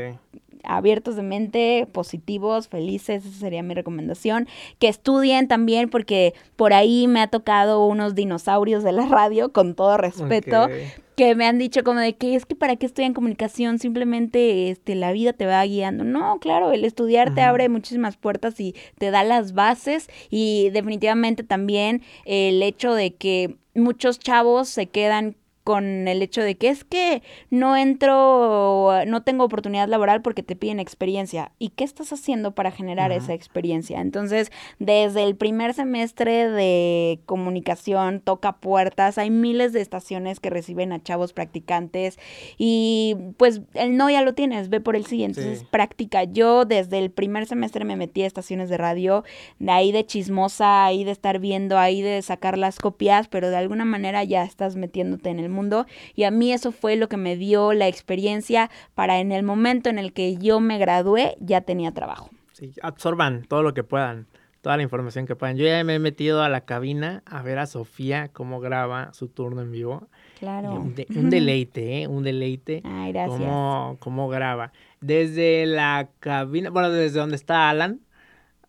abiertos de mente, positivos, felices, esa sería mi recomendación. Que estudien también porque por ahí me ha tocado unos dinosaurios de la radio, con todo respeto. que me han dicho como de que es que para qué estudian comunicación, simplemente este la vida te va guiando. No, claro, el estudiar te abre muchísimas puertas y te da las bases y definitivamente también el hecho de que muchos chavos se quedan con el hecho de que es que no entro, no tengo oportunidad laboral porque te piden experiencia. ¿Y qué estás haciendo para generar esa experiencia? Entonces, desde el primer semestre de comunicación, toca puertas, hay miles de estaciones que reciben a chavos practicantes y pues el no ya lo tienes, ve por el siguiente. Entonces, práctica. Yo desde el primer semestre me metí a estaciones de radio, de ahí de chismosa, ahí de estar viendo, ahí de sacar las copias, pero de alguna manera ya estás metiéndote en el mundo y a mí eso fue lo que me dio la experiencia para en el momento en el que yo me gradué ya tenía trabajo. Sí, absorban todo lo que puedan, toda la información que puedan. Yo ya me he metido a la cabina a ver a Sofía cómo graba su turno en vivo. Claro. Un, deleite, ¿eh? Un deleite. Ay, gracias. Cómo, cómo graba. Desde la cabina, bueno, desde donde está Alan,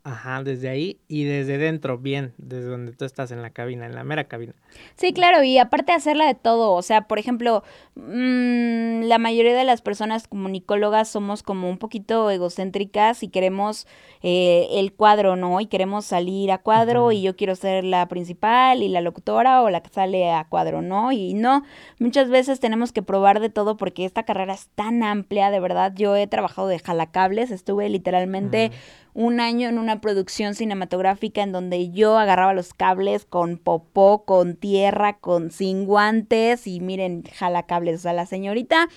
Ajá, desde ahí y desde dentro, bien, desde donde tú estás en la cabina, en la mera cabina. Sí, claro, y aparte de hacerla de todo, o sea, por ejemplo, mmm, la mayoría de las personas comunicólogas somos como un poquito egocéntricas y queremos eh, el cuadro, ¿no? Y queremos salir a cuadro y yo quiero ser la principal y la locutora o la que sale a cuadro, ¿no? Y no, muchas veces tenemos que probar de todo porque esta carrera es tan amplia, de verdad, yo he trabajado de jalacables, estuve literalmente un año en una producción cinematográfica en donde yo agarraba los cables con popó, con tierra, con sin guantes y miren, jala cables. O sea, la señorita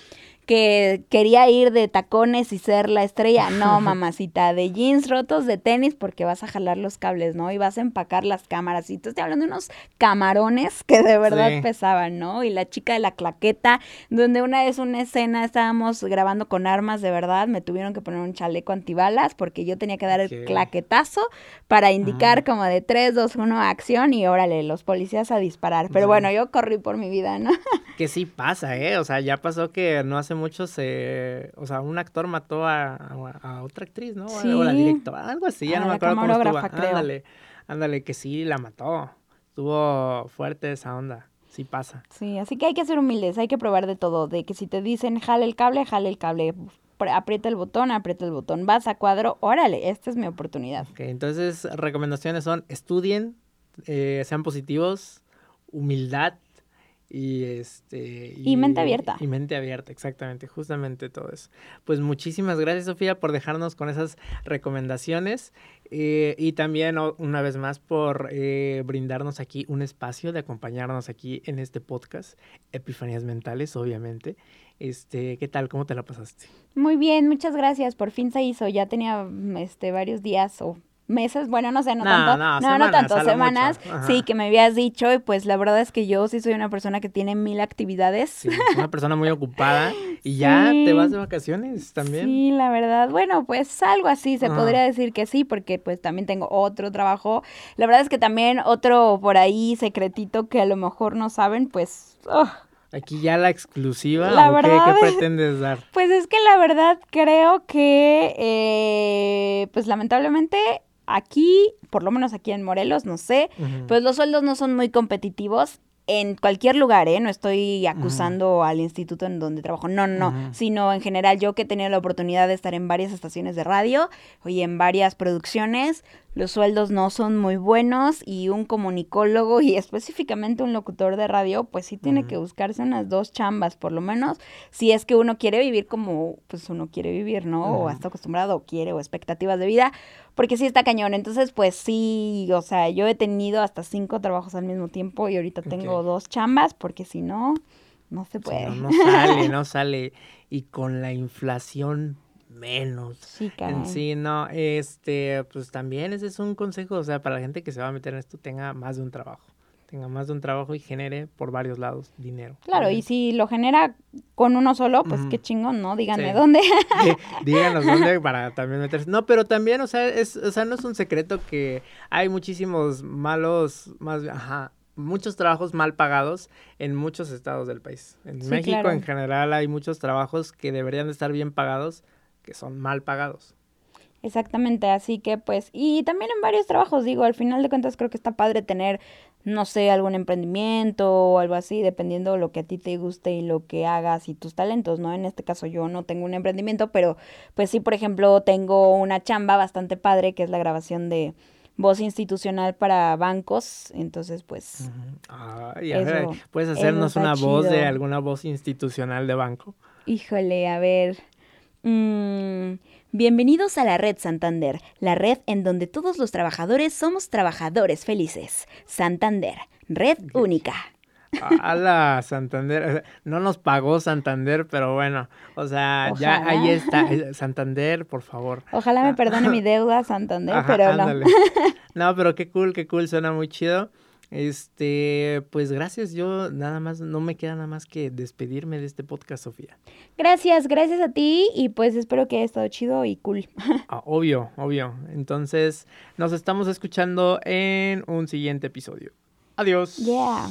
que quería ir de tacones y ser la estrella. No, mamacita, de jeans rotos, de tenis, porque vas a jalar los cables, ¿no? Y vas a empacar las cámaras. Y te estoy hablando de unos camarones que de verdad pesaban, ¿no? Y la chica de la claqueta, donde una vez una escena estábamos grabando con armas de verdad, me tuvieron que poner un chaleco antibalas porque yo tenía que dar el claquetazo para indicar como de 3, 2, 1, acción y órale, los policías a disparar. Pero bueno, yo corrí por mi vida, ¿no? que sí pasa, ¿eh? O sea, ya pasó que no hace mucho se, o sea, un actor mató a, a, otra actriz, ¿no? O la directora, algo así, ya no me acuerdo cómo estuvo. Ándale, ándale, que sí la mató. Estuvo fuerte esa onda. Sí pasa. Sí, así que hay que ser humildes, hay que probar de todo, de que si te dicen jale el cable, jale el cable, aprieta el botón, aprieta el botón, vas a cuadro, órale, esta es mi oportunidad. Ok, entonces recomendaciones son estudien, eh, sean positivos, humildad, y este y, mente abierta. y mente abierta exactamente justamente todo eso. Pues muchísimas gracias Sofía por dejarnos con esas recomendaciones eh, y también una vez más por eh, brindarnos aquí un espacio de acompañarnos aquí en este podcast Epifanías Mentales obviamente. Este qué tal cómo te la pasaste muy bien muchas gracias. Por fin se hizo. Ya tenía este varios días o meses, bueno, no sé, no, tanto, no, no tanto, semanas, sí, que me habías dicho y pues la verdad es que yo sí soy una persona que tiene mil actividades. Sí, una persona muy ocupada y ya te vas de vacaciones también. Sí, la verdad, bueno, pues algo así, se podría decir que sí, porque pues también tengo otro trabajo. La verdad es que también otro por ahí secretito que a lo mejor no saben, pues... Oh. Aquí ya la exclusiva, la verdad, qué, pretendes dar? Pues es que la verdad creo que, eh, pues lamentablemente aquí, por lo menos aquí en Morelos, no sé, pues los sueldos no son muy competitivos en cualquier lugar, ¿eh? No estoy acusando al instituto en donde trabajo, no, no, sino en general yo que he tenido la oportunidad de estar en varias estaciones de radio y en varias producciones, los sueldos no son muy buenos y un comunicólogo y específicamente un locutor de radio, pues sí tiene que buscarse unas dos chambas por lo menos, si es que uno quiere vivir como pues uno quiere vivir, ¿no? O está acostumbrado o quiere o expectativas de vida, porque sí está cañón. Entonces, pues sí, o sea, yo he tenido hasta cinco trabajos al mismo tiempo y ahorita tengo dos chambas porque si no, no se puede. no, no sale, no sale. Y con la inflación menos. Sí, En sí, no, este, pues también ese es un consejo, o sea, para la gente que se va a meter en esto, tenga más de un trabajo. Tenga más de un trabajo y genere por varios lados dinero. Claro, y si lo genera con uno solo, pues qué chingón, ¿no? Díganme dónde. díganos dónde para también meterse. No, pero también, o sea, es, o sea, no es un secreto que hay muchísimos malos, más, ajá, muchos trabajos mal pagados en muchos estados del país. En México en general hay muchos trabajos que deberían de estar bien pagados, que son mal pagados. Exactamente, así que pues, y también en varios trabajos, digo, al final de cuentas creo que está padre tener, no sé, algún emprendimiento o algo así, dependiendo de lo que a ti te guste y lo que hagas y tus talentos, ¿no? En este caso yo no tengo un emprendimiento, pero pues sí, por ejemplo, tengo una chamba bastante padre que es la grabación de voz institucional para bancos, entonces pues... ¿Puedes hacernos una voz de alguna voz institucional de banco? Híjole, a ver. Mm, bienvenidos a la Red Santander, la red en donde todos los trabajadores somos trabajadores felices. Santander, red única. A Santander, no nos pagó Santander, pero bueno, o sea, ya ahí está. Eh, Santander, por favor. Ojalá me perdone mi deuda, Santander, pero no. no, pero qué cool, qué cool, suena muy chido. Este, pues gracias. Yo nada más, no me queda nada más que despedirme de este podcast, Sofía. Gracias, gracias a ti y pues espero que haya estado chido y cool. Ah, obvio, obvio. Entonces, nos estamos escuchando en un siguiente episodio. Adiós. Yeah.